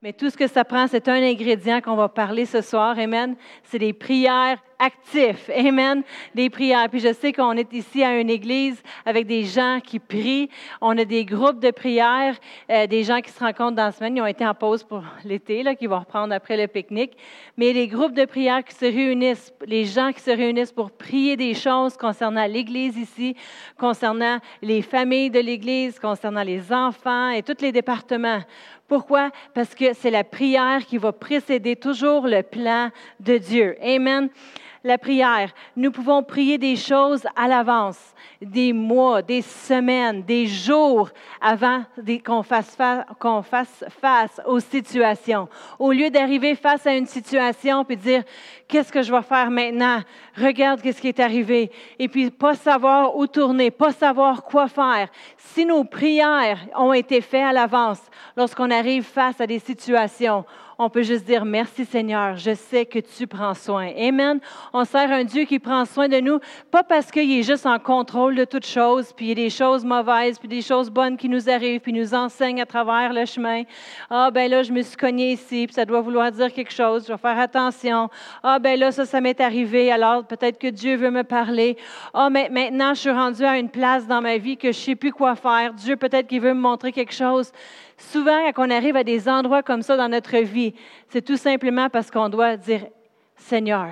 Mais tout ce que ça prend, c'est un ingrédient qu'on va parler ce soir. Amen. C'est des prières actifs. Amen. Des prières. Puis je sais qu'on est ici à une église avec des gens qui prient. On a des groupes de prières, euh, des gens qui se rencontrent dans la semaine. Ils ont été en pause pour l'été, là, qui vont reprendre après le pique-nique. Mais les groupes de prières qui se réunissent, les gens qui se réunissent pour prier des choses concernant l'église ici, concernant les familles de l'église, concernant les enfants et tous les départements pourquoi? Parce que c'est la prière qui va précéder toujours le plan de Dieu. Amen. La prière, nous pouvons prier des choses à l'avance, des mois, des semaines, des jours avant qu'on fasse, face aux situations. Au lieu d'arriver face à une situation puis dire qu'est-ce que je vais faire maintenant? Regarde qu'est-ce qui est arrivé et puis pas savoir où tourner, pas savoir quoi faire. Si nos prières ont été faites à l'avance, lorsqu'on arrive face à des situations, on peut juste dire merci Seigneur, je sais que tu prends soin. Amen. On sert un Dieu qui prend soin de nous, pas parce qu'il est juste en contrôle de toutes choses, puis il y a des choses mauvaises, puis des choses bonnes qui nous arrivent, puis nous enseigne à travers le chemin. Ah ben là, je me suis cogné ici, puis ça doit vouloir dire quelque chose, je vais faire attention. Ah ben là, ça, ça m'est arrivé, alors peut-être que Dieu veut me parler. Ah, mais maintenant, je suis rendu à une place dans ma vie que je ne sais plus quoi faire. Dieu peut-être qu'il veut me montrer quelque chose. Souvent, quand on arrive à des endroits comme ça dans notre vie, c'est tout simplement parce qu'on doit dire, Seigneur,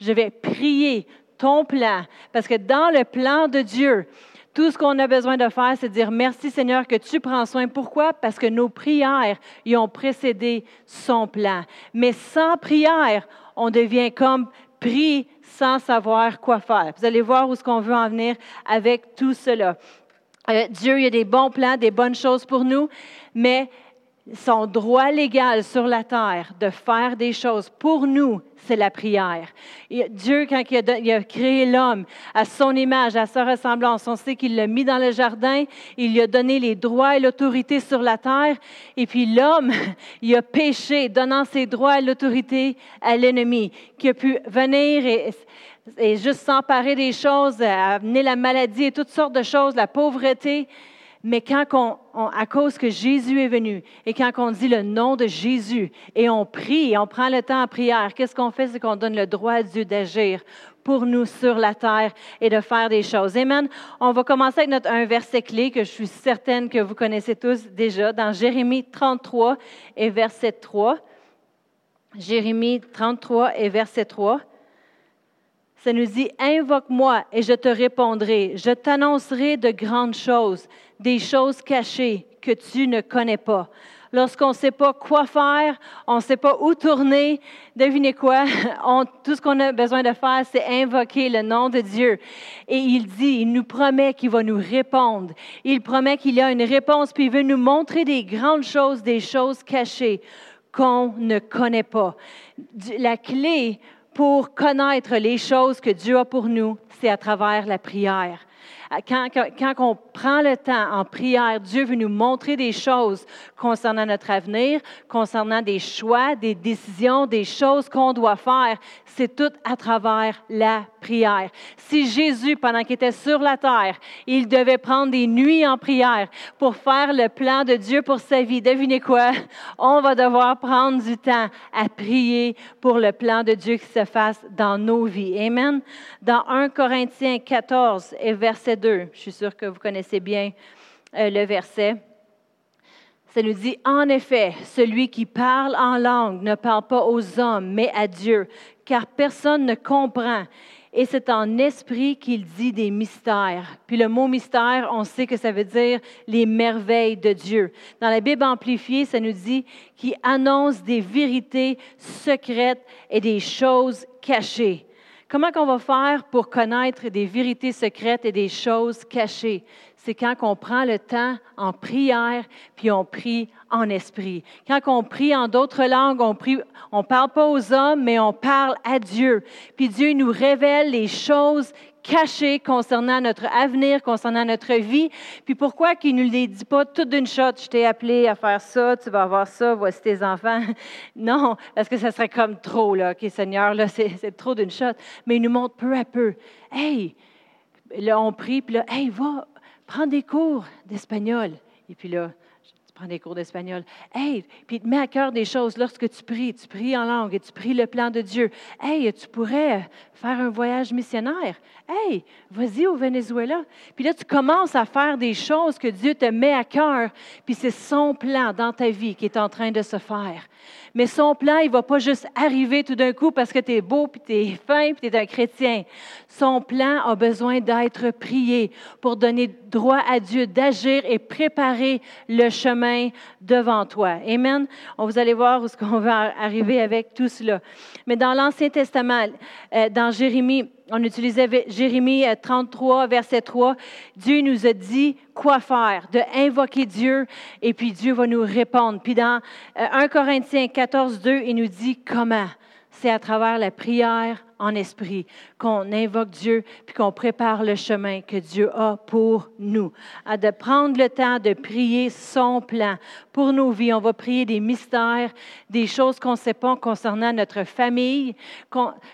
je vais prier ton plan. Parce que dans le plan de Dieu, tout ce qu'on a besoin de faire, c'est dire merci Seigneur que tu prends soin. Pourquoi? Parce que nos prières y ont précédé son plan. Mais sans prière, on devient comme pris sans savoir quoi faire. Vous allez voir où ce qu'on veut en venir avec tout cela. Euh, Dieu, il y a des bons plans, des bonnes choses pour nous, mais son droit légal sur la terre de faire des choses pour nous, c'est la prière. Dieu, quand il a, créé l'homme à son image, à sa ressemblance, on sait qu'il l'a mis dans le jardin, il lui a donné les droits et l'autorité sur la terre, et puis l'homme, il a péché, donnant ses droits et l'autorité à l'ennemi, qui a pu venir et, et juste s'emparer des choses, amener la maladie et toutes sortes de choses, la pauvreté. Mais quand on, à cause que Jésus est venu et quand on dit le nom de Jésus et on prie et on prend le temps en prière, qu'est-ce qu'on fait? C'est qu'on donne le droit à Dieu d'agir pour nous sur la terre et de faire des choses. Amen. On va commencer avec notre, un verset clé que je suis certaine que vous connaissez tous déjà dans Jérémie 33 et verset 3. Jérémie 33 et verset 3. Ça nous dit, invoque-moi et je te répondrai. Je t'annoncerai de grandes choses, des choses cachées que tu ne connais pas. Lorsqu'on ne sait pas quoi faire, on ne sait pas où tourner, devinez quoi? tout ce qu'on a besoin de faire, c'est invoquer le nom de Dieu. Et il dit, il nous promet qu'il va nous répondre. Il promet qu'il y a une réponse, puis il veut nous montrer des grandes choses, des choses cachées qu'on ne connaît pas. La clé pour connaître les choses que Dieu a pour nous, c'est à travers la prière. Quand, on prend le temps en prière, Dieu veut nous montrer des choses concernant notre avenir, concernant des choix, des décisions, des choses qu'on doit faire. C'est tout à travers la prière. Si Jésus, pendant qu'il était sur la terre, il devait prendre des nuits en prière pour faire le plan de Dieu pour sa vie, devinez quoi? On va devoir prendre du temps à prier pour le plan de Dieu qui se fasse dans nos vies. Amen. Dans 1 Corinthiens 14 et verset 2, je suis sûre que vous connaissez bien euh, le verset. Ça nous dit, en effet, celui qui parle en langue ne parle pas aux hommes, mais à Dieu, car personne ne comprend et c'est en esprit qu'il dit des mystères. Puis le mot mystère, on sait que ça veut dire les merveilles de Dieu. Dans la Bible amplifiée, ça nous dit qu'il annonce des vérités secrètes et des choses cachées. Comment qu'on va faire pour connaître des vérités secrètes et des choses cachées? C'est quand on prend le temps en prière, puis on prie en esprit. Quand on prie en d'autres langues, on prie, on parle pas aux hommes, mais on parle à Dieu. Puis Dieu nous révèle les choses cachées concernant notre avenir, concernant notre vie. Puis pourquoi qu'il ne nous les dit pas tout d'une shot, je t'ai appelé à faire ça, tu vas avoir ça, voici tes enfants. Non, parce que ça serait comme trop, là. OK, Seigneur, là, c'est trop d'une shot. Mais il nous montre peu à peu. Hey, là, on prie, puis là, hey, va, prends des cours d'espagnol. Et puis là, tu prends des cours d'espagnol. Hey, puis mets à cœur des choses lorsque tu pries, tu pries en langue et tu pries le plan de Dieu. Hey, tu pourrais faire un voyage missionnaire. Hey, vas-y au Venezuela. Puis là, tu commences à faire des choses que Dieu te met à cœur, puis c'est son plan dans ta vie qui est en train de se faire. Mais son plan, il ne va pas juste arriver tout d'un coup parce que tu es beau, puis tu es fin, puis tu es un chrétien. Son plan a besoin d'être prié pour donner droit à Dieu d'agir et préparer le chemin devant toi. Amen. On vous allez voir où ce qu'on va arriver avec tout cela. Mais dans l'Ancien Testament, euh, dans Jérémie, on utilisait Jérémie 33, euh, verset 3. Dieu nous a dit quoi faire, de invoquer Dieu, et puis Dieu va nous répondre. Puis dans 1 euh, Corinthiens 14, 2, il nous dit comment. C'est à travers la prière, en esprit, qu'on invoque Dieu, puis qu'on prépare le chemin que Dieu a pour nous. À de prendre le temps de prier son plan pour nos vies. On va prier des mystères, des choses qu'on ne sait pas concernant notre famille,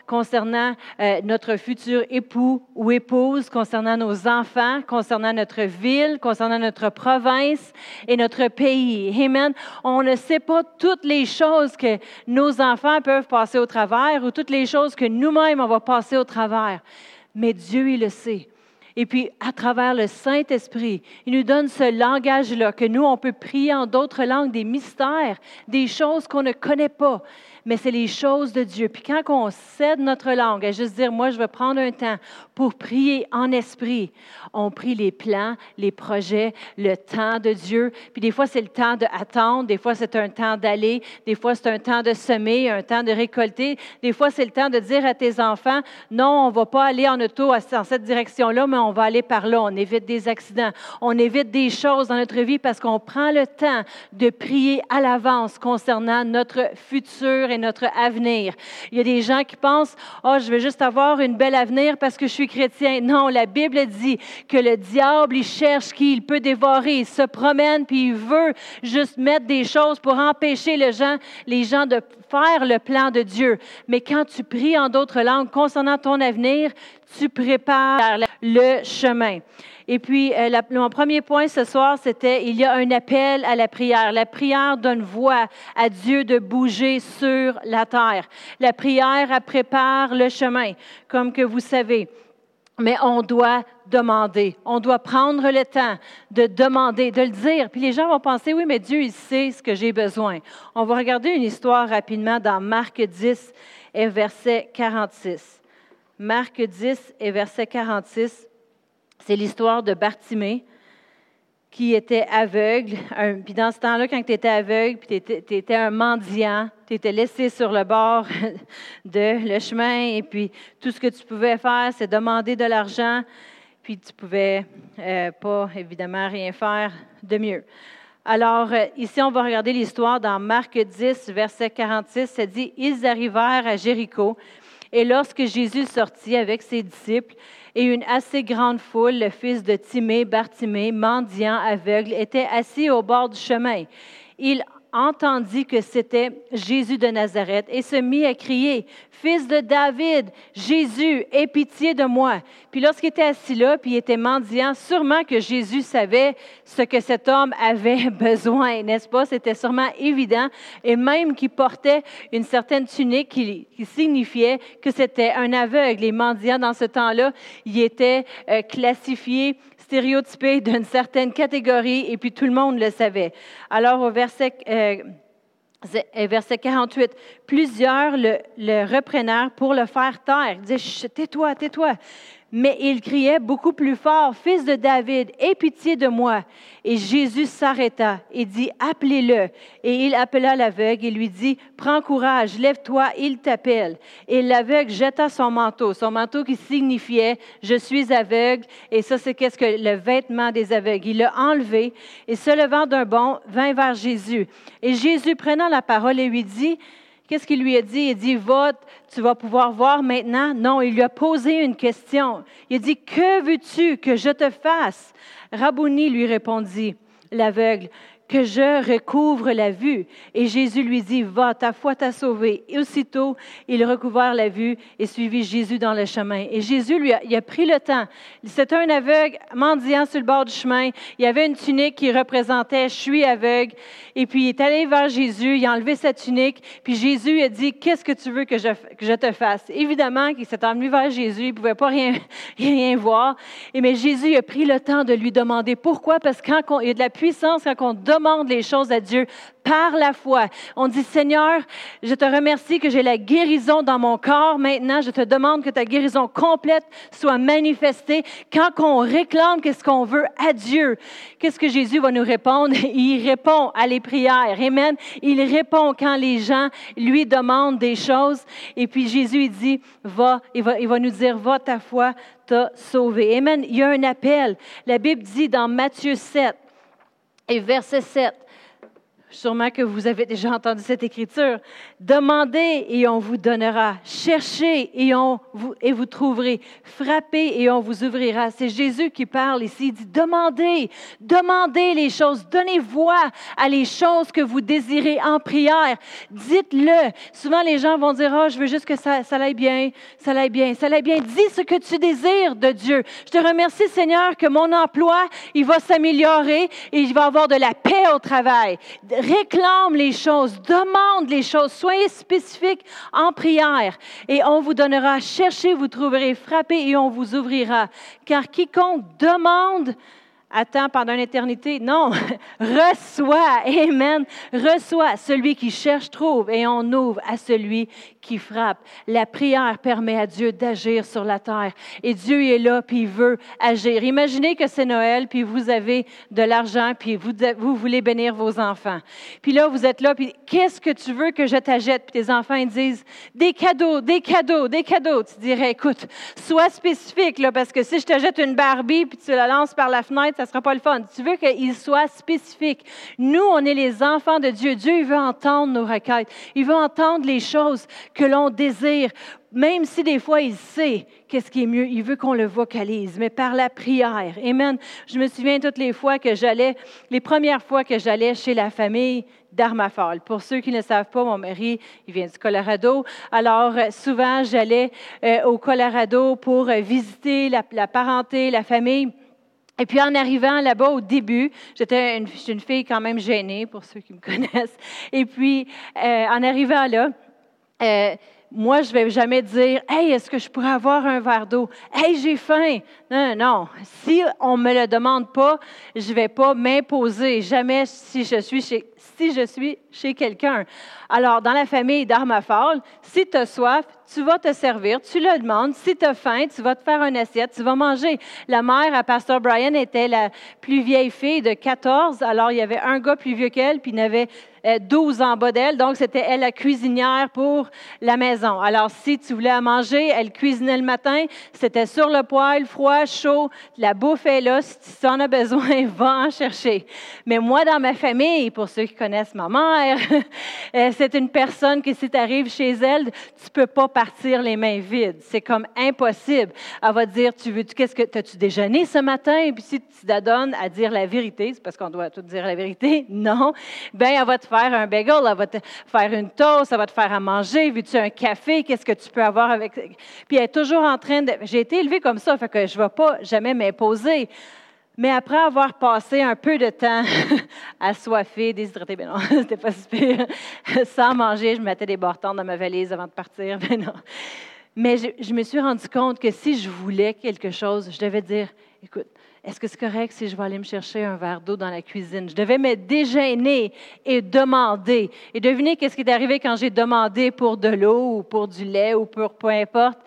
concernant euh, notre futur époux ou épouse, concernant nos enfants, concernant notre ville, concernant notre province et notre pays. Amen. On ne sait pas toutes les choses que nos enfants peuvent passer au travers ou toutes les choses que nous même on va passer au travers. Mais Dieu, il le sait. Et puis, à travers le Saint-Esprit, il nous donne ce langage-là que nous, on peut prier en d'autres langues, des mystères, des choses qu'on ne connaît pas mais c'est les choses de Dieu. Puis quand on cède notre langue à juste dire, moi, je vais prendre un temps pour prier en esprit, on prie les plans, les projets, le temps de Dieu. Puis des fois, c'est le temps d'attendre, des fois, c'est un temps d'aller, des fois, c'est un temps de semer, un temps de récolter. Des fois, c'est le temps de dire à tes enfants, non, on ne va pas aller en auto dans cette direction-là, mais on va aller par là. On évite des accidents, on évite des choses dans notre vie parce qu'on prend le temps de prier à l'avance concernant notre futur notre avenir. Il y a des gens qui pensent, oh, je vais juste avoir une belle avenir parce que je suis chrétien. Non, la Bible dit que le diable, il cherche qui il peut dévorer. Il se promène puis il veut juste mettre des choses pour empêcher les gens, les gens de faire le plan de Dieu. Mais quand tu pries en d'autres langues concernant ton avenir, tu prépares le chemin. Et puis, euh, mon premier point ce soir, c'était il y a un appel à la prière. La prière donne voix à Dieu de bouger sur la terre. La prière prépare le chemin, comme que vous savez. Mais on doit demander. On doit prendre le temps de demander, de le dire. Puis les gens vont penser, oui, mais Dieu, il sait ce que j'ai besoin. On va regarder une histoire rapidement dans Marc 10 et verset 46. Marc 10 et verset 46. C'est l'histoire de Bartimée qui était aveugle. puis dans ce temps-là, quand tu étais aveugle, puis tu étais, un mendiant, tu étais laissé sur le bord de le chemin, et puis tout ce que tu pouvais faire, c'est demander de l'argent, puis tu pouvais euh, pas, évidemment, rien faire de mieux. Alors, euh, ici, on va regarder l'histoire dans Marc 10, verset 46. Ça dit, Ils arrivèrent à Jéricho, et lorsque Jésus sortit avec ses disciples, et une assez grande foule, le fils de Timée, Bartimée, mendiant, aveugle, était assis au bord du chemin. Il entendit que c'était Jésus de Nazareth et se mit à crier, Fils de David, Jésus, aie pitié de moi. Puis lorsqu'il était assis là, puis il était mendiant, sûrement que Jésus savait ce que cet homme avait besoin, n'est-ce pas? C'était sûrement évident. Et même qu'il portait une certaine tunique qui, signifiait que c'était un aveugle. Les mendiants, dans ce temps-là, ils étaient euh, classifiés stéréotypé d'une certaine catégorie et puis tout le monde le savait. Alors au verset, euh, verset 48, plusieurs le, le pour le faire taire. Ils disaient, tais-toi, tais-toi. Mais il criait beaucoup plus fort, Fils de David, aie pitié de moi. Et Jésus s'arrêta et dit, Appelez-le. Et il appela l'aveugle et lui dit, Prends courage, lève-toi, il t'appelle. Et l'aveugle jeta son manteau, son manteau qui signifiait, Je suis aveugle. Et ça, c'est qu'est-ce que le vêtement des aveugles. Il l'a enlevé et se levant d'un bond, vint vers Jésus. Et Jésus, prenant la parole, et lui dit, Qu'est-ce qu'il lui a dit? Il dit, va, tu vas pouvoir voir maintenant. Non, il lui a posé une question. Il a dit, que veux-tu que je te fasse? Rabouni lui répondit, l'aveugle, que je recouvre la vue. Et Jésus lui dit, va, ta foi t'a sauvé. Et aussitôt, il recouvert la vue et suivit Jésus dans le chemin. Et Jésus lui a, il a pris le temps. C'était un aveugle mendiant sur le bord du chemin. Il y avait une tunique qui représentait, je suis aveugle. Et puis, il est allé vers Jésus, il a enlevé sa tunique. Puis Jésus a dit, qu'est-ce que tu veux que je, te fasse? Évidemment qu'il s'est emmené vers Jésus, il ne pouvait pas rien, rien voir. Et mais Jésus a pris le temps de lui demander pourquoi? Parce qu'il y a de la puissance quand on demande les choses à Dieu par la foi. On dit, Seigneur, je te remercie que j'ai la guérison dans mon corps. Maintenant, je te demande que ta guérison complète soit manifestée. Quand on réclame qu'est-ce qu'on veut à Dieu, qu'est-ce que Jésus va nous répondre? Il répond à les prières. Amen. Il répond quand les gens lui demandent des choses. Et puis Jésus, il dit, va, il va, il va nous dire, va, ta foi t'a sauvé. Amen. Il y a un appel. La Bible dit dans Matthieu 7 et verset 7, Sûrement que vous avez déjà entendu cette écriture. Demandez et on vous donnera. Cherchez et, on vous, et vous trouverez. Frappez et on vous ouvrira. C'est Jésus qui parle ici. Il dit, demandez, demandez les choses. Donnez voix à les choses que vous désirez en prière. Dites-le. Souvent, les gens vont dire, oh, je veux juste que ça, ça aille bien, ça aille bien, ça aille bien. Dis ce que tu désires de Dieu. Je te remercie, Seigneur, que mon emploi, il va s'améliorer et il va avoir de la paix au travail réclame les choses, demande les choses, soyez spécifiques en prière et on vous donnera, cherchez, vous trouverez, frappez et on vous ouvrira. Car quiconque demande, attend pendant une éternité. Non, reçois, Amen, reçois. Celui qui cherche trouve et on ouvre à celui qui frappe. La prière permet à Dieu d'agir sur la terre. Et Dieu est là, puis il veut agir. Imaginez que c'est Noël, puis vous avez de l'argent, puis vous, vous voulez bénir vos enfants. Puis là, vous êtes là, puis qu'est-ce que tu veux que je t'achète? Puis tes enfants, ils disent, des cadeaux, des cadeaux, des cadeaux. Tu dirais, écoute, sois spécifique, là, parce que si je t'achète une Barbie, puis tu la lances par la fenêtre, ça ne sera pas le fun. Tu veux qu'il soit spécifique. Nous, on est les enfants de Dieu. Dieu, il veut entendre nos requêtes. Il veut entendre les choses que l'on désire, même si des fois il sait qu'est-ce qui est mieux, il veut qu'on le vocalise, mais par la prière. Amen. Je me souviens toutes les fois que j'allais, les premières fois que j'allais chez la famille d'Armafal. Pour ceux qui ne savent pas, mon mari, il vient du Colorado. Alors, euh, souvent, j'allais euh, au Colorado pour euh, visiter la, parenté, la famille. Et puis en arrivant là-bas au début, j'étais une, une, fille quand même gênée pour ceux qui me connaissent. Et puis en arrivant là, euh, moi, je ne vais jamais dire Hey, est-ce que je pourrais avoir un verre d'eau? Hey, j'ai faim. Non, non. Si on ne me le demande pas, je ne vais pas m'imposer. Jamais si je suis chez, si je suis chez quelqu'un. Alors, dans la famille d'Armafal, si tu as soif, tu vas te servir, tu le demandes. Si tu as faim, tu vas te faire une assiette, tu vas manger. La mère à Pasteur Brian était la plus vieille fille de 14. Alors, il y avait un gars plus vieux qu'elle, puis il y avait 12 en bas d'elle. Donc, c'était elle la cuisinière pour la maison. Alors, si tu voulais à manger, elle cuisinait le matin. C'était sur le poêle, froid, chaud. La bouffe est là. Si tu en as besoin, va en chercher. Mais moi, dans ma famille, pour ceux qui connaissent ma mère, euh, c'est une personne que si tu arrives chez elle, tu peux pas partir les mains vides. C'est comme impossible. Elle va dire, tu veux, qu'est-ce que, as-tu déjeuné ce matin? Et puis si tu t'adonnes à dire la vérité, c'est parce qu'on doit tout dire la vérité, non, ben elle va te faire un bagel, elle va te faire une toast, elle va te faire à manger, veux-tu un café, qu'est-ce que tu peux avoir avec... Puis elle est toujours en train de... J'ai été élevée comme ça, fait que je ne pas jamais m'imposer. Mais après avoir passé un peu de temps assoiffée, déshydratée, ben non, c'était pas super, sans manger, je mettais des bâtons dans ma valise avant de partir, ben non. Mais je, je, me suis rendu compte que si je voulais quelque chose, je devais dire, écoute, est-ce que c'est correct si je vais aller me chercher un verre d'eau dans la cuisine? Je devais me déjeuner et demander. Et devinez qu'est-ce qui est arrivé quand j'ai demandé pour de l'eau ou pour du lait ou pour peu importe?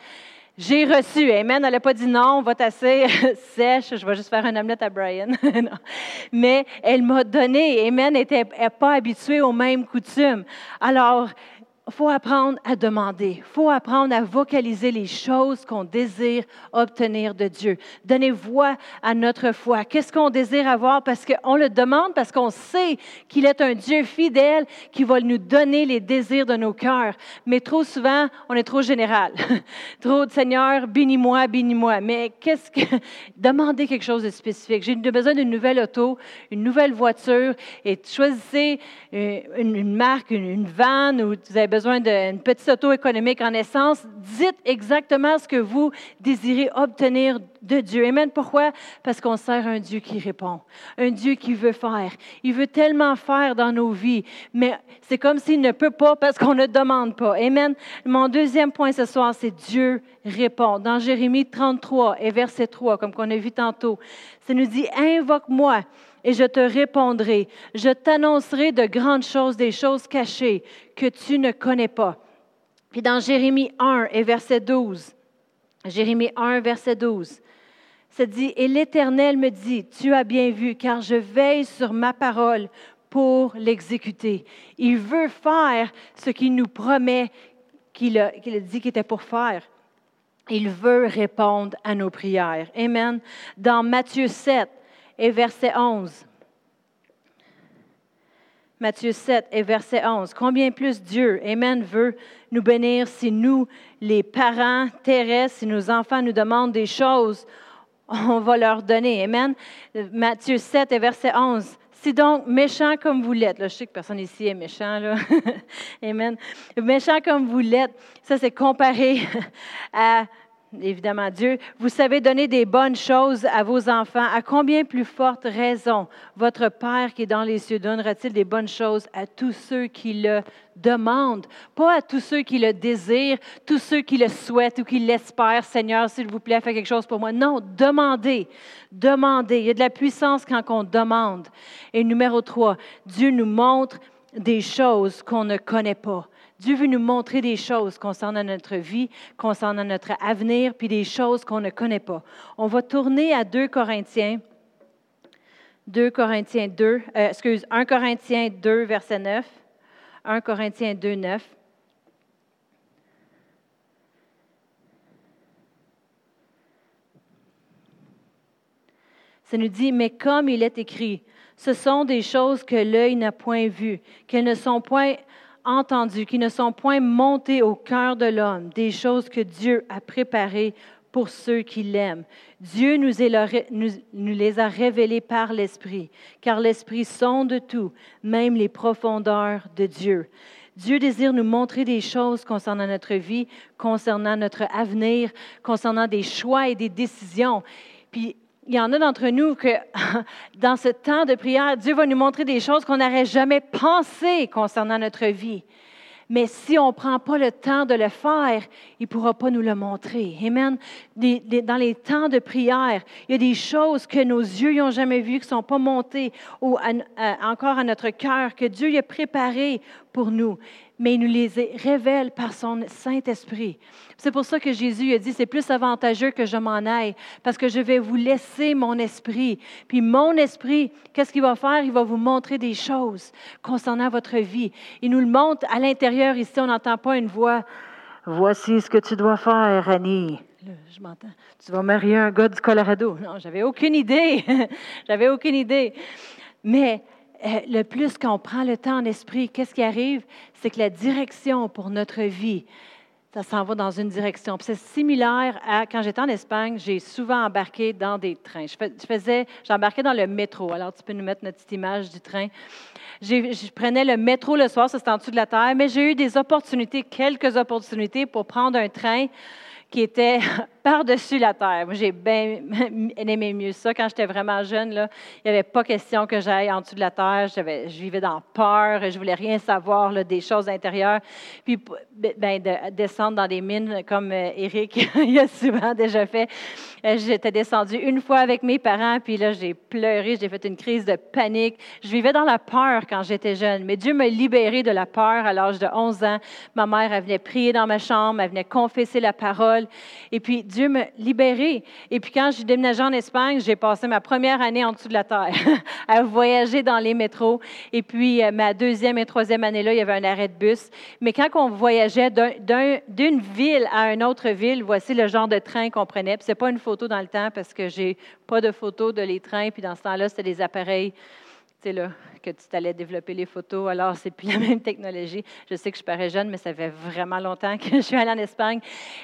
J'ai reçu. Amen. Elle n'a pas dit non, on va tasser sèche, je vais juste faire un omelette à Brian. Mais elle m'a donné. Amen n'était pas habituée aux mêmes coutumes. Alors, faut apprendre à demander. Il faut apprendre à vocaliser les choses qu'on désire obtenir de Dieu. Donner voix à notre foi. Qu'est-ce qu'on désire avoir? Parce qu'on le demande, parce qu'on sait qu'il est un Dieu fidèle qui va nous donner les désirs de nos cœurs. Mais trop souvent, on est trop général. trop de Seigneur, bénis-moi, bénis-moi. Mais qu'est-ce que. Demandez quelque chose de spécifique? J'ai besoin d'une nouvelle auto, une nouvelle voiture, et choisissez euh, une, marque, une, une vanne, ou vous avez besoin d'une petite auto économique en essence, dites exactement ce que vous désirez obtenir de Dieu. Amen. Pourquoi? Parce qu'on sert un Dieu qui répond, un Dieu qui veut faire. Il veut tellement faire dans nos vies, mais c'est comme s'il ne peut pas parce qu'on ne demande pas. Amen. Mon deuxième point ce soir, c'est Dieu répond. Dans Jérémie 33 et verset 3, comme qu'on a vu tantôt, ça nous dit, invoque-moi et je te répondrai. Je t'annoncerai de grandes choses, des choses cachées que tu ne connais pas. Puis dans Jérémie 1 et verset 12, Jérémie 1, verset 12, ça dit, Et l'Éternel me dit, tu as bien vu, car je veille sur ma parole pour l'exécuter. Il veut faire ce qu'il nous promet qu'il a, dit qu'il était pour faire. Il veut répondre à nos prières. Amen. Dans Matthieu 7, et verset 11. Matthieu 7 et verset 11. Combien plus Dieu, Amen, veut nous bénir si nous, les parents terrestres, si nos enfants nous demandent des choses, on va leur donner. Amen. Matthieu 7 et verset 11. Si donc méchant comme vous l'êtes, là, je sais que personne ici est méchant. Amen. Méchant comme vous l'êtes, ça c'est comparé à évidemment Dieu, vous savez donner des bonnes choses à vos enfants, à combien plus forte raison votre Père qui est dans les cieux donnera-t-il des bonnes choses à tous ceux qui le demandent, pas à tous ceux qui le désirent, tous ceux qui le souhaitent ou qui l'espèrent, Seigneur, s'il vous plaît, fais quelque chose pour moi. Non, demandez, demandez. Il y a de la puissance quand on demande. Et numéro trois, Dieu nous montre des choses qu'on ne connaît pas. Dieu veut nous montrer des choses concernant notre vie, concernant notre avenir, puis des choses qu'on ne connaît pas. On va tourner à 2 Corinthiens. 2 Corinthiens 2, euh, excuse, 1 Corinthiens 2, verset 9. 1 Corinthiens 2, 9. Ça nous dit, mais comme il est écrit, ce sont des choses que l'œil n'a point vues, qu'elles ne sont point entendues, qui ne sont point montées au cœur de l'homme, des choses que Dieu a préparées pour ceux qui l'aiment. Dieu nous, les a révélées par l'Esprit, car l'Esprit sonde tout, même les profondeurs de Dieu. Dieu désire nous montrer des choses concernant notre vie, concernant notre avenir, concernant des choix et des décisions. Puis il y en a d'entre nous que dans ce temps de prière, Dieu va nous montrer des choses qu'on n'aurait jamais pensées concernant notre vie. Mais si on ne prend pas le temps de le faire, il ne pourra pas nous le montrer. Amen. dans les temps de prière, il y a des choses que nos yeux n'ont jamais vues, qui ne sont pas montées ou encore à notre cœur, que Dieu a préparées pour nous mais il nous les révèle par son Saint-Esprit. C'est pour ça que Jésus a dit, c'est plus avantageux que je m'en aille, parce que je vais vous laisser mon esprit. Puis mon esprit, qu'est-ce qu'il va faire? Il va vous montrer des choses concernant votre vie. Il nous le montre à l'intérieur. Ici, on n'entend pas une voix. Voici ce que tu dois faire, Annie. je m'entends. Tu vas marier un gars du Colorado. Non, j'avais aucune idée. j'avais aucune idée. Mais le plus qu'on prend le temps en esprit, qu'est-ce qui arrive? C'est que la direction pour notre vie, ça s'en va dans une direction. c'est similaire à quand j'étais en Espagne, j'ai souvent embarqué dans des trains. Je, faisais, j'embarquais dans le métro. Alors, tu peux nous mettre notre petite image du train. je prenais le métro le soir, ça c'était en dessous de la terre, mais j'ai eu des opportunités, quelques opportunités pour prendre un train qui était par-dessus la terre. Moi, j'ai bien aimé mieux ça. Quand j'étais vraiment jeune, là, il n'y avait pas question que j'aille en dessous de la terre. je vivais dans peur. Je voulais rien savoir des choses intérieures. Puis, ben, de descendre dans des mines comme Eric euh, il a souvent déjà fait. Euh, j'étais descendue une fois avec mes parents, puis là, j'ai pleuré, j'ai fait une crise de panique. Je vivais dans la peur quand j'étais jeune, mais Dieu m'a libérée de la peur à l'âge de 11 ans. Ma mère, elle venait prier dans ma chambre, elle venait confesser la parole. Et puis, Dieu m'a libérée. Et puis, quand j'ai déménagé en Espagne, j'ai passé ma première année en dessous de la terre, à voyager dans les métros. Et puis, euh, ma deuxième et troisième année-là, il y avait un arrêt de bus. Mais quand on voyageait d'une ville à une autre ville, voici le genre de train qu'on prenait. Ce n'est pas une photo dans le temps parce que j'ai pas de photos de les trains. Puis, dans ce temps-là, c'était des appareils là, que tu t'allais développer les photos. Alors, c'est plus la même technologie. Je sais que je parais jeune, mais ça fait vraiment longtemps que je suis allée en Espagne.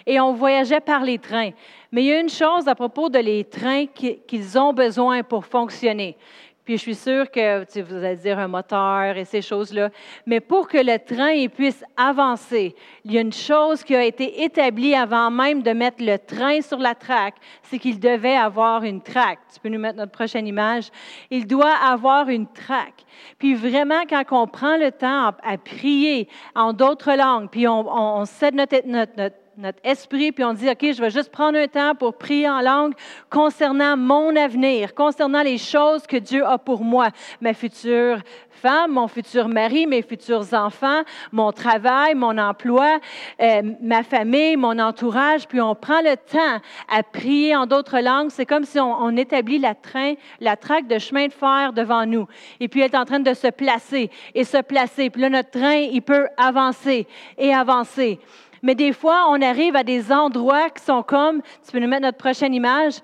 Et on voyageait par les trains. Mais il y a une chose à propos de les trains qu'ils ont besoin pour fonctionner. Puis je suis sûre que vous allez dire un moteur et ces choses-là. Mais pour que le train puisse avancer, il y a une chose qui a été établie avant même de mettre le train sur la traque, c'est qu'il devait avoir une traque. Tu peux nous mettre notre prochaine image. Il doit avoir une traque. Puis vraiment, quand on prend le temps à, prier en d'autres langues, puis on, on, cède notre, notre, notre notre esprit, puis on dit, OK, je vais juste prendre un temps pour prier en langue concernant mon avenir, concernant les choses que Dieu a pour moi, ma future femme, mon futur mari, mes futurs enfants, mon travail, mon emploi, euh, ma famille, mon entourage, puis on prend le temps à prier en d'autres langues. C'est comme si on, établit la, train, la traque de chemin de fer devant nous. Et puis elle est en train de se placer et se placer. Puis là, notre train, il peut avancer et avancer. Mais des fois, on arrive à des endroits qui sont comme, tu peux nous mettre notre prochaine image,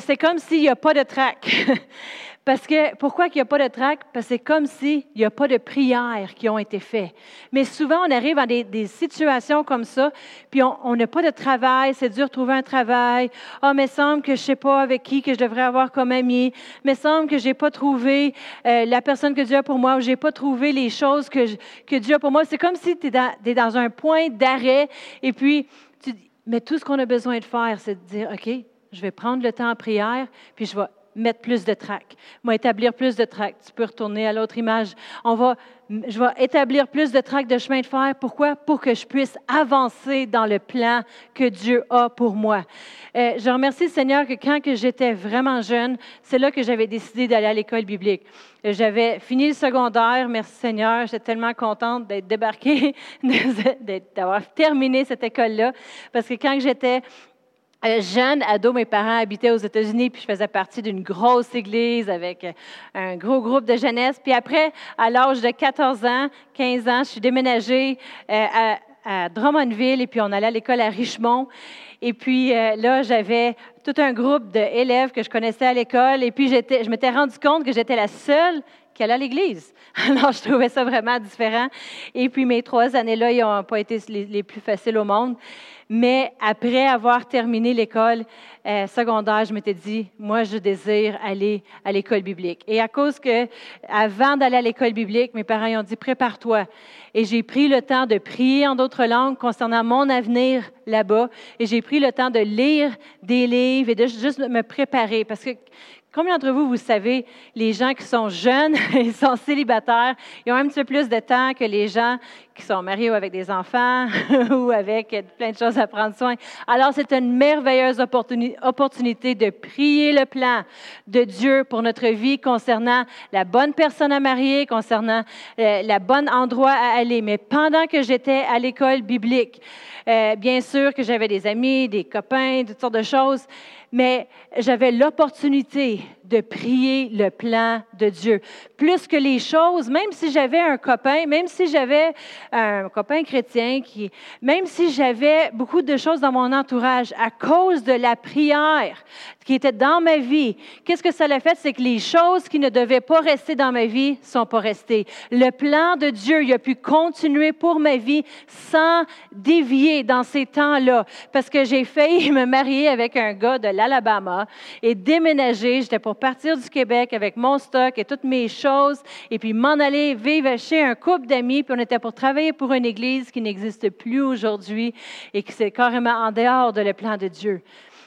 c'est comme s'il n'y a pas de trac. Parce que, pourquoi il n'y a pas de trac? Parce que c'est comme s'il n'y a pas de prières qui ont été faites. Mais souvent, on arrive à des, situations comme ça, puis on n'a pas de travail, c'est dur de trouver un travail. Ah, oh, mais semble que je ne sais pas avec qui que je devrais avoir comme ami. Mais semble que je n'ai pas trouvé euh, la personne que Dieu a pour moi, ou je n'ai pas trouvé les choses que, que Dieu a pour moi. C'est comme si tu es dans, un point d'arrêt, et puis tu dis, mais tout ce qu'on a besoin de faire, c'est de dire, OK, je vais prendre le temps en prière, puis je vais mettre plus de trac. va établir plus de trac. Tu peux retourner à l'autre image. On va, je vais établir plus de trac de chemin de fer. Pourquoi? Pour que je puisse avancer dans le plan que Dieu a pour moi. Euh, je remercie Seigneur que quand que j'étais vraiment jeune, c'est là que j'avais décidé d'aller à l'école biblique. J'avais fini le secondaire, merci Seigneur, j'étais tellement contente d'être débarquée, d'avoir terminé cette école-là, parce que quand j'étais euh, jeune ado, mes parents habitaient aux États-Unis, puis je faisais partie d'une grosse église avec euh, un gros groupe de jeunesse. Puis après, à l'âge de 14 ans, 15 ans, je suis déménagée euh, à, Drummondville et puis on allait à l'école à Richmond. Et puis là, j'avais tout un groupe d'élèves que je connaissais à l'école et puis je m'étais rendu compte que j'étais la seule qui allait à l'église. Alors, je trouvais ça vraiment différent. Et puis, mes trois années-là, ils n'ont pas été les, plus faciles au monde. Mais après avoir terminé l'école euh, secondaire, je m'étais dit, moi, je désire aller à l'école biblique. Et à cause que, avant d'aller à l'école biblique, mes parents ont dit, prépare-toi. Et j'ai pris le temps de prier en d'autres langues concernant mon avenir là-bas. Et j'ai pris le temps de lire des livres et de juste me préparer. Parce que Combien d'entre vous, vous savez, les gens qui sont jeunes, ils sont célibataires, ils ont un petit peu plus de temps que les gens qui sont mariés ou avec des enfants ou avec plein de choses à prendre soin. Alors, c'est une merveilleuse opportunité de prier le plan de Dieu pour notre vie concernant la bonne personne à marier, concernant euh, la endroit à aller. Mais pendant que j'étais à l'école biblique, euh, bien sûr que j'avais des amis, des copains, toutes sortes de choses, mais j'avais l'opportunité de prier le plan de Dieu. Plus que les choses, même si j'avais un copain, même si j'avais un copain chrétien, qui, même si j'avais beaucoup de choses dans mon entourage, à cause de la prière qui était dans ma vie, qu'est-ce que ça l'a fait? C'est que les choses qui ne devaient pas rester dans ma vie sont pas restées. Le plan de Dieu, il a pu continuer pour ma vie sans dévier dans ces temps-là. Parce que j'ai failli me marier avec un gars de l'Alabama et déménager. J'étais pour partir du Québec avec mon stock et toutes mes choses, et puis m'en aller vivre chez un couple d'amis, puis on était pour travailler pour une église qui n'existe plus aujourd'hui et qui c'est carrément en dehors de le plan de Dieu.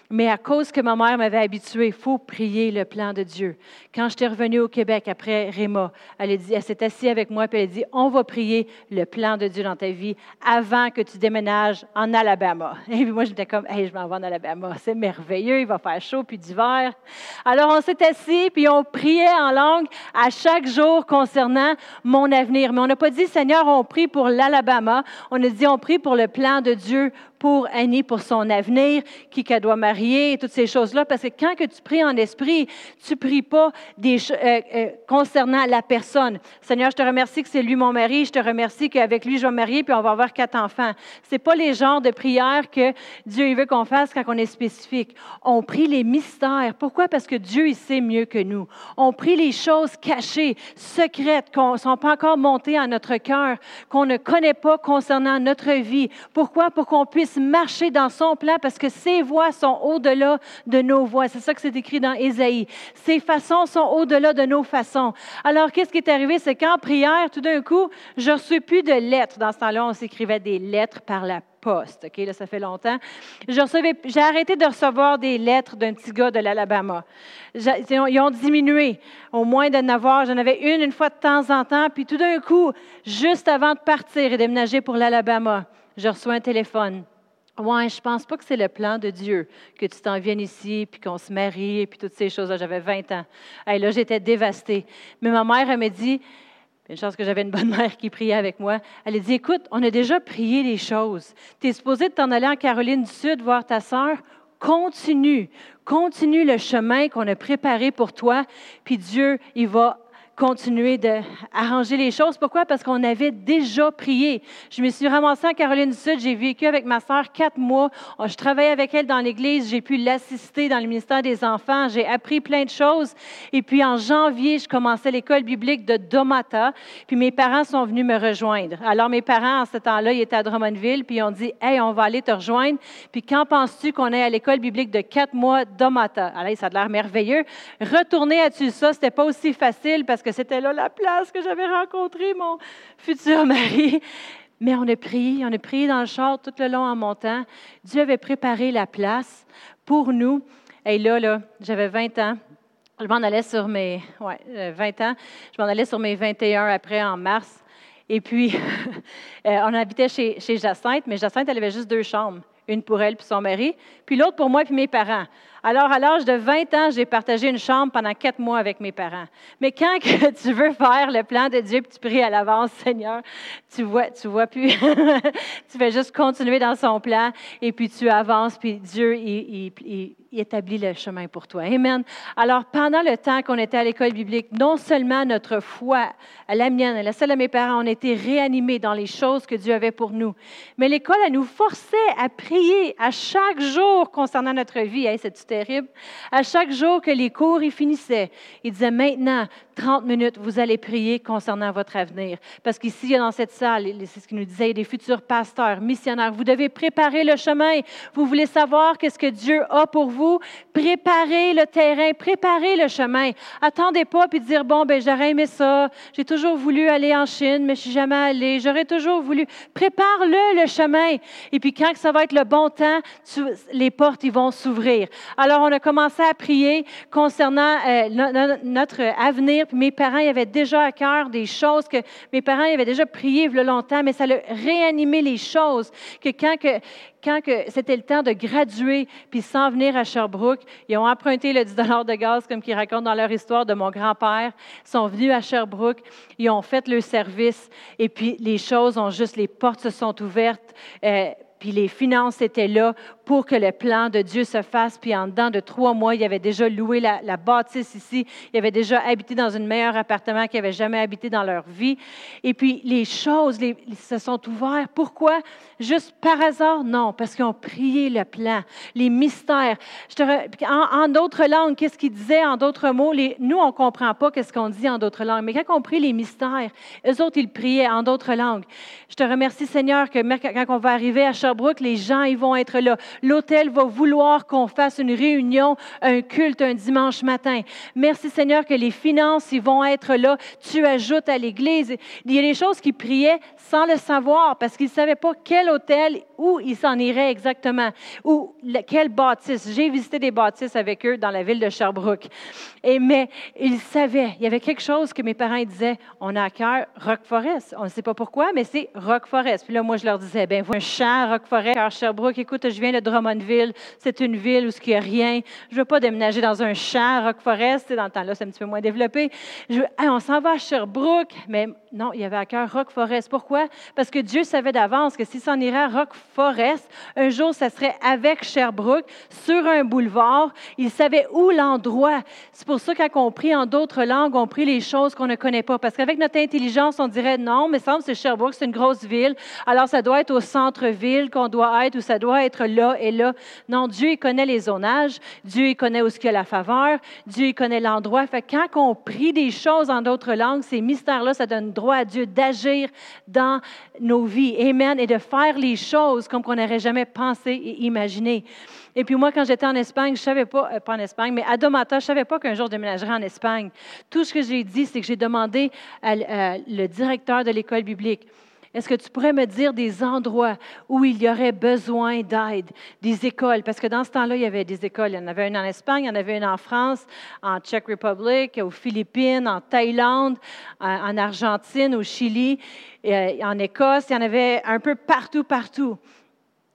Mais à cause que ma mère m'avait habituée, il faut prier le plan de Dieu. Quand j'étais revenue au Québec après Réma, elle, elle s'est assise avec moi et elle a dit On va prier le plan de Dieu dans ta vie avant que tu déménages en Alabama. Et puis moi, j'étais comme Hey, je m'en vais en Alabama. C'est merveilleux, il va faire chaud puis d'hiver. Alors on s'est assis puis on priait en langue à chaque jour concernant mon avenir. Mais on n'a pas dit Seigneur, on prie pour l'Alabama. On a dit On prie pour le plan de Dieu pour Annie, pour son avenir, qui qu'elle doit marier, toutes ces choses-là. Parce que quand que tu pries en esprit, tu pries pas des, euh, euh, concernant la personne. Seigneur, je te remercie que c'est lui mon mari. Je te remercie qu'avec lui, je vais me marier, puis on va avoir quatre enfants. C'est pas les genres de prières que Dieu veut qu'on fasse quand on est spécifique. On prie les mystères. Pourquoi? Parce que Dieu, il sait mieux que nous. On prie les choses cachées, secrètes, qui ne sont pas encore montées à notre cœur, qu'on ne connaît pas concernant notre vie. Pourquoi? Pour qu'on puisse marcher dans son plan, parce que ses voies sont au-delà de nos voies. C'est ça que c'est écrit dans Ésaïe. Ses façons sont au-delà de nos façons. Alors, qu'est-ce qui est arrivé? C'est qu'en prière, tout d'un coup, je ne reçois plus de lettres. Dans ce temps-là, on s'écrivait des lettres par la poste. OK, là, ça fait longtemps. J'ai arrêté de recevoir des lettres d'un petit gars de l'Alabama. Ils ont diminué. Au moins d'en avoir, j'en avais une une fois de temps en temps. Puis tout d'un coup, juste avant de partir et déménager pour l'Alabama, je reçois un téléphone. Ouais, je pense pas que c'est le plan de Dieu que tu t'en viennes ici, puis qu'on se marie, et puis toutes ces choses-là. J'avais 20 ans. Et là, j'étais dévastée. Mais ma mère, elle m'a dit, une chance que j'avais une bonne mère qui priait avec moi. Elle a dit Écoute, on a déjà prié les choses. Tu es supposé t'en aller en Caroline du Sud voir ta sœur. Continue. Continue le chemin qu'on a préparé pour toi. Puis Dieu, il va continuer d'arranger les choses. Pourquoi? Parce qu'on avait déjà prié. Je me suis ramassée en Caroline du Sud. J'ai vécu avec ma sœur quatre mois. Oh, je travaillais avec elle dans l'église. J'ai pu l'assister dans le ministère des enfants. J'ai appris plein de choses. Et puis en janvier, je commençais l'école biblique de Domata. Puis mes parents sont venus me rejoindre. Alors mes parents, en ce temps-là, ils étaient à Drummondville. Puis ils ont dit, Hey, on va aller te rejoindre. Puis quand penses-tu qu'on est à l'école biblique de quatre mois Domata? Alors, ça a l'air merveilleux. Retourner à Tulsa, c'était pas aussi facile parce que c'était là la place que j'avais rencontré mon futur mari. Mais on a prié, on a prié dans le char tout le long en montant. Dieu avait préparé la place pour nous. Et là, là, j'avais 20 ans. Je m'en allais sur mes ouais, 20 euh, ans. Je m'en allais sur mes 21 après en mars. Et puis, euh, on habitait chez, chez Jacinthe, mais Jacinthe, elle avait juste deux chambres. Une pour elle puis son mari, puis l'autre pour moi et mes parents. Alors, à l'âge de 20 ans, j'ai partagé une chambre pendant quatre mois avec mes parents. Mais quand tu veux faire le plan de Dieu, puis tu pries à l'avance, Seigneur, tu vois, tu vois plus. tu vas juste continuer dans son plan, et puis tu avances, puis Dieu, il, établit le chemin pour toi. Amen. Alors, pendant le temps qu'on était à l'école biblique, non seulement notre foi, la mienne, la celle de mes parents, on était réanimés dans les choses que Dieu avait pour nous, mais l'école, elle nous forçait à prier à chaque jour concernant notre vie. Hey, À chaque jour que les cours y finissaient, il disait maintenant, 30 minutes, vous allez prier concernant votre avenir. Parce qu'ici, dans cette salle, c'est ce qu'il nous disait, des futurs pasteurs, missionnaires, vous devez préparer le chemin. Vous voulez savoir qu'est-ce que Dieu a pour vous? Préparez le terrain, préparez le chemin. Attendez pas puis dire, bon, ben j'aurais aimé ça. J'ai toujours voulu aller en Chine, mais je suis jamais allé. J'aurais toujours voulu. Prépare-le, le chemin. Et puis quand ça va être le bon temps, les portes, ils vont s'ouvrir. Alors, on a commencé à prier concernant euh, notre avenir mes parents avaient déjà à cœur des choses que mes parents avaient déjà prié le longtemps, mais ça a réanimé les choses. Que quand, que, quand que c'était le temps de graduer puis s'en venir à Sherbrooke, ils ont emprunté le 10 de gaz, comme qu'ils racontent dans leur histoire de mon grand-père. Ils sont venus à Sherbrooke, ils ont fait le service et puis les choses ont juste, les portes se sont ouvertes. Euh, puis les finances étaient là pour que le plan de Dieu se fasse. Puis en dedans de trois mois, il avait déjà loué la, bâtisse ici. Il avait déjà habité dans un meilleur appartement qu'il n'avait jamais habité dans leur vie. Et puis les choses se sont ouvertes. Pourquoi? Juste par hasard? Non, parce qu'ils ont prié le plan, les mystères. En, d'autres langues, qu'est-ce qu'ils disaient? En d'autres mots? Nous, on ne comprend pas qu'est-ce qu'on dit en d'autres langues. Mais quand on prie les mystères, eux autres, ils priaient en d'autres langues. Je te remercie, Seigneur, que quand on va arriver à Sherbrooke, les gens, ils vont être là. L'hôtel va vouloir qu'on fasse une réunion, un culte un dimanche matin. Merci, Seigneur, que les finances, ils vont être là. Tu ajoutes à l'Église. Il y a des choses qu'ils priaient sans le savoir parce qu'ils ne savaient pas quel hôtel, où ils s'en iraient exactement, ou quelle bâtisse. J'ai visité des bâtisses avec eux dans la ville de Sherbrooke. Et, mais ils savaient, il y avait quelque chose que mes parents disaient, on a à cœur Rock Forest. On ne sait pas pourquoi, mais c'est Rock Forest. Puis là, moi, je leur disais, ben, un chant Rock Forest, Sherbrooke. Écoute, je viens de Drummondville. C'est une ville où il n'y a rien. Je ne veux pas déménager dans un champ, Rock Forest. Dans le temps-là, c'est un petit peu moins développé. Je on s'en va à Sherbrooke. Mais non, il y avait à cœur Rock Forest. Pourquoi? Parce que Dieu savait d'avance que s'il s'en irait à Rock Forest, un jour, ça serait avec Sherbrooke, sur un boulevard. Il savait où l'endroit. C'est pour ça qu'on prie en d'autres langues, on prie les choses qu'on ne connaît pas. Parce qu'avec notre intelligence, on dirait non, mais semble c'est Sherbrooke, c'est une grosse ville. Alors, ça doit être au centre-ville qu'on doit être ou ça doit être là et là. Non, Dieu, il connaît les zonages. Dieu, il connaît où ce qu'il y a la faveur. Dieu, il connaît l'endroit. Fait quand on prie des choses en d'autres langues, ces mystères-là, ça donne droit à Dieu d'agir dans nos vies. Amen. Et de faire les choses comme qu'on n'aurait jamais pensé et imaginé. Et puis moi, quand j'étais en Espagne, je savais pas, euh, pas en Espagne, mais à Domata, je savais pas qu'un jour je déménagerais en Espagne. Tout ce que j'ai dit, c'est que j'ai demandé à, le directeur de l'école biblique, est-ce que tu pourrais me dire des endroits où il y aurait besoin d'aide, des écoles? Parce que dans ce temps-là, il y avait des écoles. Il y en avait une en Espagne, il y en avait une en France, en Czech Republic, aux Philippines, en Thaïlande, en Argentine, au Chili, euh, en Écosse. Il y en avait un peu partout, partout.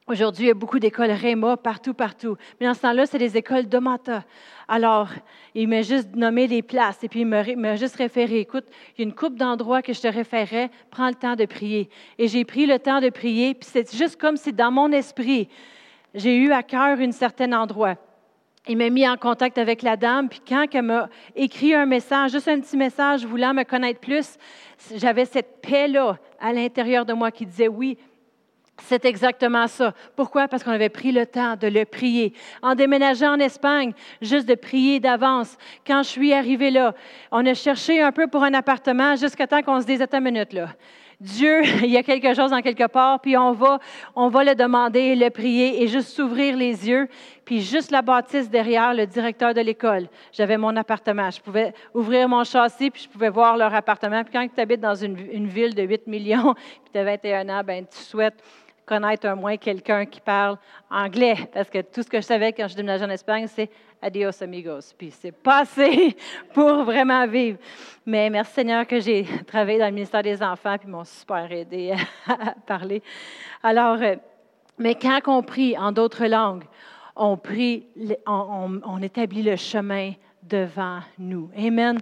Aujourd'hui, il y a beaucoup d'écoles REMA partout, partout. Mais dans ce temps-là, c'est des écoles Domata. Alors, il m'a juste nommé des places et puis il m'a juste référé. Écoute, il y a une coupe d'endroits que je te référerais, prends le temps de prier. Et j'ai pris le temps de prier, puis c'est juste comme si dans mon esprit, j'ai eu à cœur un certain endroit. Il m'a mis en contact avec la dame, puis quand elle m'a écrit un message, juste un petit message voulant me connaître plus, j'avais cette paix-là à l'intérieur de moi qui disait oui, c'est exactement ça. Pourquoi? Parce qu'on avait pris le temps de le prier. En déménageant en Espagne, juste de prier d'avance. Quand je suis arrivée là, on a cherché un peu pour un appartement jusqu'à temps qu'on se dise, attends une minute là. Dieu, il y a quelque chose en quelque part, puis on va, on va le demander, le prier et juste s'ouvrir les yeux. Puis juste la bâtisse derrière le directeur de l'école, j'avais mon appartement. Je pouvais ouvrir mon châssis, puis je pouvais voir leur appartement. Puis quand tu habites dans une, ville de 8 millions, puis tu as 21 ans, ben tu souhaites connaître au moins quelqu'un qui parle anglais, parce que tout ce que je savais quand je déménageais en Espagne, c'est adios amigos. Puis c'est passé pour vraiment vivre. Mais merci Seigneur que j'ai travaillé dans le ministère des Enfants, puis m'ont super aidé à parler. Alors, euh, mais quand on prie en d'autres langues, on prie, on établit le chemin devant nous. Amen.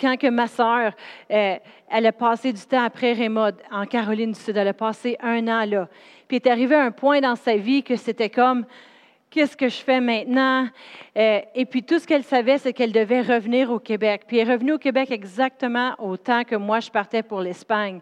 Quand que ma sœur, euh, elle a passé du temps après Rémod en Caroline du Sud, elle a passé un an là. Puis est arrivé un point dans sa vie que c'était comme, qu'est-ce que je fais maintenant? Euh, et puis tout ce qu'elle savait, c'est qu'elle devait revenir au Québec. Puis elle est revenue au Québec exactement au temps que moi je partais pour l'Espagne.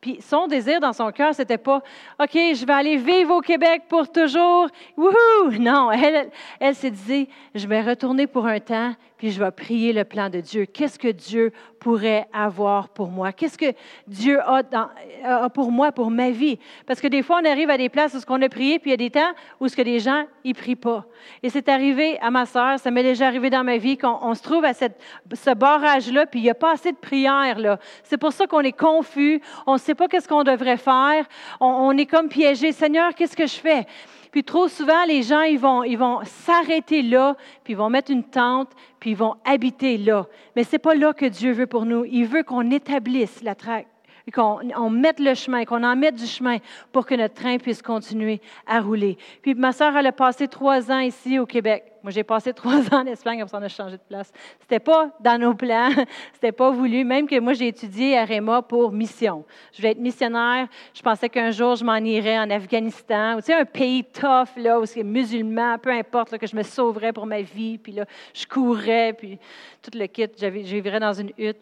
Puis son désir dans son cœur, c'était pas OK, je vais aller vivre au Québec pour toujours. Wouhou! Non, elle, elle s'est dit je vais retourner pour un temps, puis je vais prier le plan de Dieu. Qu'est-ce que Dieu pourrait avoir pour moi? Qu'est-ce que Dieu a, pour moi, pour ma vie? Parce que des fois, on arrive à des places où ce qu'on a prié, puis il y a des temps où ce que les gens, ils prient pas. Et c'est arrivé à ma sœur, ça m'est déjà arrivé dans ma vie, qu'on se trouve à ce barrage-là, puis il n'y a pas assez de prière, là. C'est pour ça qu'on est confus, on ne sait pas qu'est-ce qu'on devrait faire, on, on est comme piégé. Seigneur, qu'est-ce que je fais? Puis trop souvent, les gens, ils vont, s'arrêter là, puis ils vont mettre une tente, puis ils vont habiter là. Mais ce n'est pas là que Dieu veut pour nous. Il veut qu'on établisse la traque qu'on mette le chemin, qu'on en mette du chemin pour que notre train puisse continuer à rouler. Puis ma soeur, elle a passé trois ans ici au Québec. Moi, j'ai passé trois ans en Espagne, on a changé de place. C'était pas dans nos plans, c'était pas voulu. Même que moi, j'ai étudié à REMA pour mission. Je voulais être missionnaire. Je pensais qu'un jour, je m'en irais en Afghanistan, tu sais, un pays tough, là, où c'est musulman, peu importe, que je me sauverais pour ma vie. Puis là, je courais, puis tout le kit. Je vivrais dans une hutte.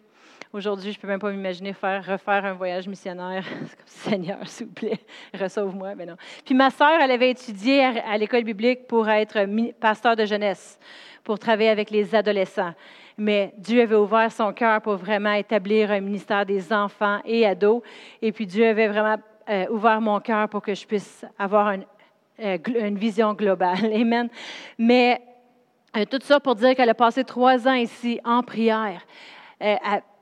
Aujourd'hui, je ne peux même pas m'imaginer faire, refaire un voyage missionnaire. C'est comme Seigneur, s'il vous plaît, resauve-moi. Mais non. Puis ma sœur, elle avait étudié à, l'école biblique pour être pasteur de jeunesse, pour travailler avec les adolescents. Mais Dieu avait ouvert son cœur pour vraiment établir un ministère des enfants et ados. Et puis Dieu avait vraiment euh, ouvert mon cœur pour que je puisse avoir euh, une vision globale. Amen. Mais euh, tout ça pour dire qu'elle a passé trois ans ici en prière.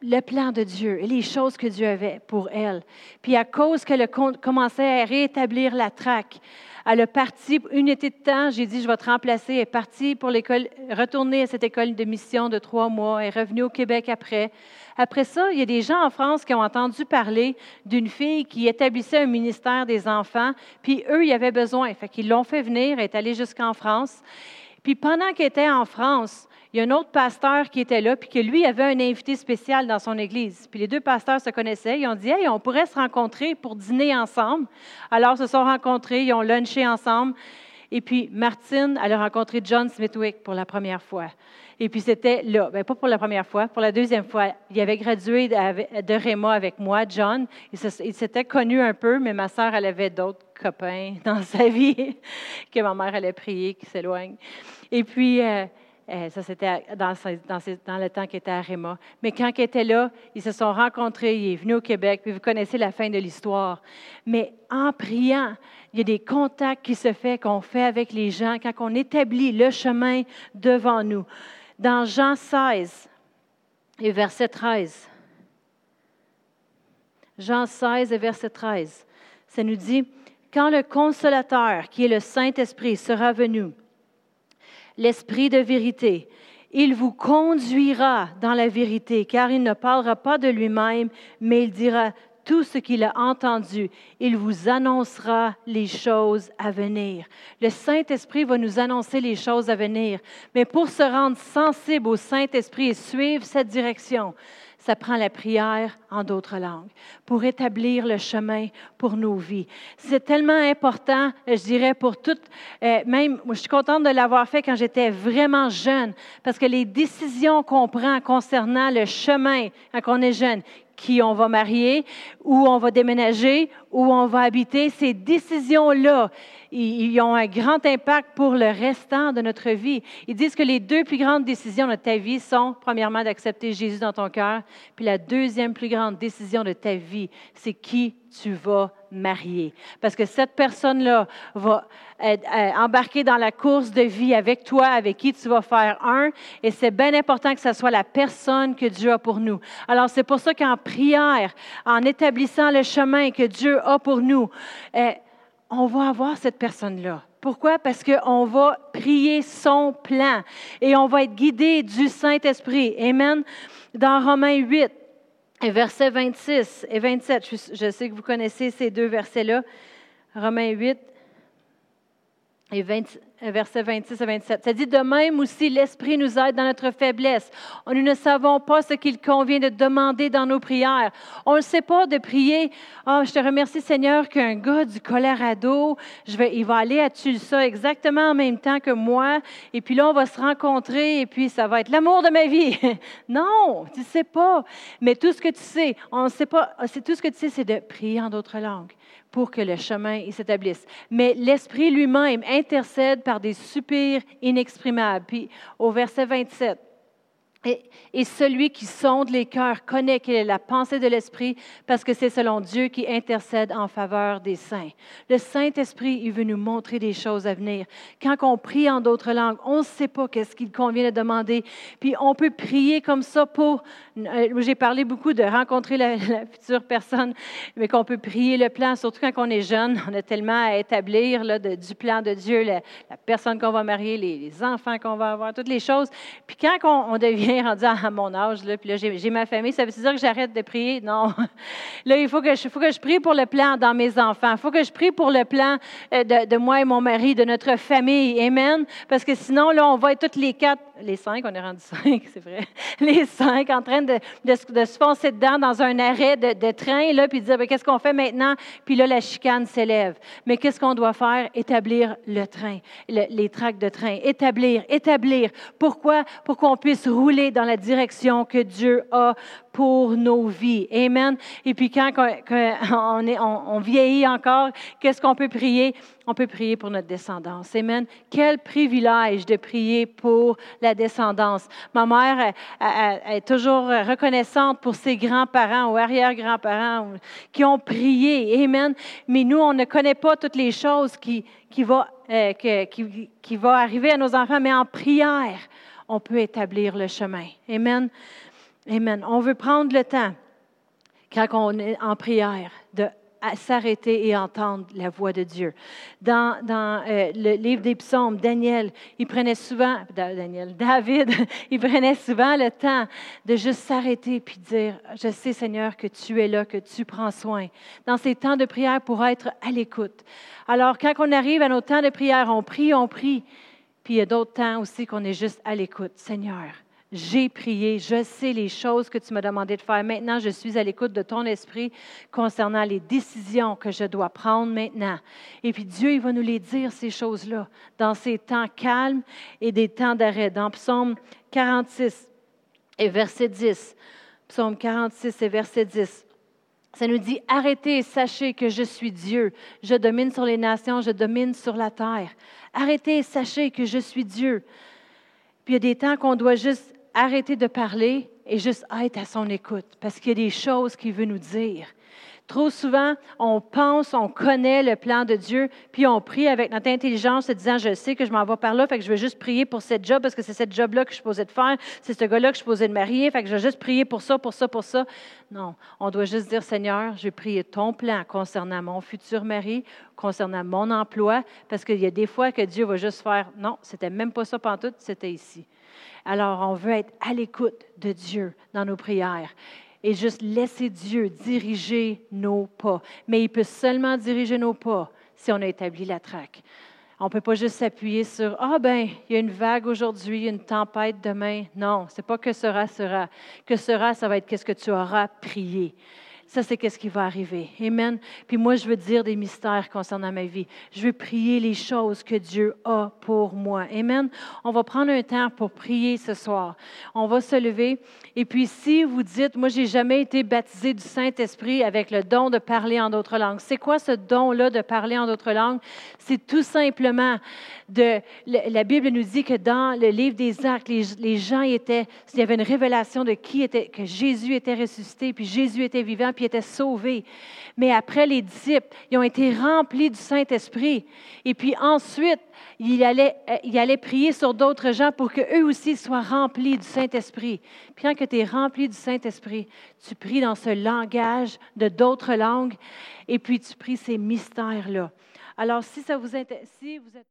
Le plan de Dieu et les choses que Dieu avait pour elle. Puis à cause qu'elle commençait à rétablir la traque, elle a parti une été de temps. J'ai dit, je vais te remplacer. Elle est partie pour l'école, retourner à cette école de mission de trois mois. Elle est revenue au Québec après. Après ça, il y a des gens en France qui ont entendu parler d'une fille qui établissait un ministère des enfants. Puis eux, ils avaient besoin. Fait qu'ils l'ont fait venir. Elle est allée jusqu'en France. Puis pendant qu'elle était en France, il y a un autre pasteur qui était là, puis que lui avait un invité spécial dans son église. Puis les deux pasteurs se connaissaient. Ils ont dit, hey, on pourrait se rencontrer pour dîner ensemble. Alors, ils se sont rencontrés, ils ont lunché ensemble. Et puis, Martine, elle a rencontré John Smithwick pour la première fois. Et puis, c'était là, bien, pas pour la première fois, pour la deuxième fois. Il avait gradué de Réma avec moi, John. Il s'était connu un peu, mais ma sœur, elle avait d'autres copains dans sa vie que ma mère allait prier, qui s'éloignent. Et puis, euh, euh, ça, c'était dans, le temps qu'il était à Réma. Mais quand il était là, ils se sont rencontrés, il est venu au Québec, puis vous connaissez la fin de l'histoire. Mais en priant, il y a des contacts qui se font, qu'on fait avec les gens, quand on établit le chemin devant nous. Dans Jean 16 et verset 13, Jean 16 et verset 13, ça nous dit, quand le consolateur, qui est le Saint-Esprit, sera venu, l'Esprit de vérité. Il vous conduira dans la vérité, car il ne parlera pas de lui-même, mais il dira tout ce qu'il a entendu. Il vous annoncera les choses à venir. Le Saint-Esprit va nous annoncer les choses à venir. Mais pour se rendre sensible au Saint-Esprit et suivre cette direction, ça prend la prière en d'autres langues pour établir le chemin pour nos vies. C'est tellement important, je dirais, pour toutes, euh, même, je suis contente de l'avoir fait quand j'étais vraiment jeune, parce que les décisions qu'on prend concernant le chemin quand on est jeune, qui on va marier, où on va déménager, où on va habiter, ces décisions-là, ils ont un grand impact pour le restant de notre vie. Ils disent que les deux plus grandes décisions de ta vie sont, premièrement, d'accepter Jésus dans ton cœur, puis la deuxième plus grande décision de ta vie, c'est qui tu vas marier. Parce que cette personne-là va embarquer dans la course de vie avec toi, avec qui tu vas faire un, et c'est bien important que ce soit la personne que Dieu a pour nous. Alors c'est pour ça qu'en prière, en établissant le chemin que Dieu a pour nous, eh, on va avoir cette personne-là. Pourquoi? Parce qu'on va prier son plan et on va être guidé du Saint-Esprit. Amen. Dans Romains 8, versets 26 et 27, je, sais que vous connaissez ces deux versets-là. Romains 8 et 27 versets 26 à 27. Ça dit de même aussi, l'Esprit nous aide dans notre faiblesse. Nous ne savons pas ce qu'il convient de demander dans nos prières. On ne sait pas de prier. oh, je te remercie Seigneur qu'un gars du Colorado, je vais, il va aller à Tulsa exactement en même temps que moi. Et puis là, on va se rencontrer et puis ça va être l'amour de ma vie. non, tu ne sais pas. Mais tout ce que tu sais, on ne sait pas. C'est tout ce que tu sais, c'est de prier en d'autres langues pour que le chemin s'établisse. Mais l'Esprit lui-même intercède par des soupirs inexprimables. Puis au verset 27, et, celui qui sonde les cœurs connaît la pensée de l'Esprit parce que c'est selon Dieu qui intercède en faveur des saints. Le Saint-Esprit, il veut nous montrer des choses à venir. Quand on prie en d'autres langues, on ne sait pas qu'est-ce qu'il convient de demander. Puis on peut prier comme ça pour... Euh, j'ai parlé beaucoup de rencontrer la, future personne, mais qu'on peut prier le plan, surtout quand on est jeune. On a tellement à établir là, du plan de Dieu, la, personne qu'on va marier, les, enfants qu'on va avoir, toutes les choses. Puis quand on devient rendu à mon âge, là, puis là, j'ai ma famille, ça veut dire que j'arrête de prier? Non. Là, il faut que, je, faut que je prie pour le plan dans mes enfants. Il faut que je prie pour le plan euh, de, moi et mon mari, de notre famille. Amen. Parce que sinon, là, on va être toutes les quatre, les cinq, on est rendu cinq, c'est vrai, les cinq en train de, de, se foncer dedans dans un arrêt de, train, là, puis dire, ben, qu'est-ce qu'on fait maintenant? Puis là, la chicane s'élève. Mais qu'est-ce qu'on doit faire? Établir le train, les tracts de train. Établir, établir. Pourquoi? Pour qu'on puisse rouler dans la direction que Dieu a pour nos vies. Amen. Et puis quand on, est, on, vieillit encore, qu'est-ce qu'on peut prier? On peut prier pour notre descendance. Amen. Quel privilège de prier pour la descendance. Ma mère est toujours reconnaissante pour ses grands-parents ou arrière-grands-parents qui ont prié. Amen. Mais nous, on ne connaît pas toutes les choses qui, qui, va, euh, qui, qui vont arriver à nos enfants, mais en prière, on peut établir le chemin. Amen. Amen. On veut prendre le temps, quand on est en prière, de s'arrêter et entendre la voix de Dieu. Dans, euh, le livre des psaumes, Daniel, il prenait souvent, Daniel, David, il prenait souvent le temps de juste s'arrêter puis dire, je sais Seigneur que tu es là, que tu prends soin. Dans ces temps de prière pour être à l'écoute. Alors quand on arrive à nos temps de prière, on prie, on prie. Puis il y a d'autres temps aussi qu'on est juste à l'écoute. Seigneur, j'ai prié, je sais les choses que tu m'as demandé de faire. Maintenant, je suis à l'écoute de ton esprit concernant les décisions que je dois prendre maintenant. Et puis Dieu, il va nous les dire, ces choses-là, dans ces temps calmes et des temps d'arrêt. Dans Psaume 46 et verset 10, Psaume 46 et verset 10, ça nous dit, arrêtez et sachez que je suis Dieu. Je domine sur les nations, je domine sur la terre. Arrêtez et sachez que je suis Dieu. Puis il y a des temps qu'on doit juste arrêter de parler et juste être à son écoute, parce qu'il y a des choses qu'il veut nous dire. Trop souvent, on pense, on connaît le plan de Dieu, puis on prie avec notre intelligence, en disant, je sais que je m'en vais par là, fait que je vais juste prier pour cette job, parce que c'est cette job-là que je suis posée de faire, c'est ce gars-là que je suis posée de marier, fait que je vais juste prier pour ça, pour ça, pour ça. Non, on doit juste dire, Seigneur, je vais prier ton plan concernant mon futur mari, concernant mon emploi, parce qu'il y a des fois que Dieu va juste faire, non, c'était même pas ça tout, c'était ici. Alors, on veut être à l'écoute de Dieu dans nos prières et juste laisser Dieu diriger nos pas. Mais il peut seulement diriger nos pas si on a établi la traque. On ne peut pas juste s'appuyer sur Ah, ben, il y a une vague aujourd'hui, une tempête demain. Non, ce n'est pas que sera, sera. Que sera, ça va être qu'est-ce que tu auras prié. Ça, c'est qu'est-ce qui va arriver. Amen. Puis moi, je veux dire des mystères concernant ma vie. Je veux prier les choses que Dieu a pour moi. Amen. On va prendre un temps pour prier ce soir. On va se lever. Et puis, si vous dites, moi, j'ai jamais été baptisé du Saint-Esprit avec le don de parler en d'autres langues. C'est quoi ce don-là de parler en d'autres langues? C'est tout simplement de, la Bible nous dit que dans le livre des Actes, les, gens étaient, il y avait une révélation de qui était, que Jésus était ressuscité, puis Jésus était vivant, puis était sauvé. Mais après, les disciples, ils ont été remplis du Saint-Esprit. Et puis ensuite, il allait, euh, prier sur d'autres gens pour qu'eux aussi soient remplis du Saint-Esprit. Puis quand tu es rempli du Saint-Esprit, tu pries dans ce langage de d'autres langues, et puis tu pries ces mystères-là. Alors, si ça vous intéresse, si vous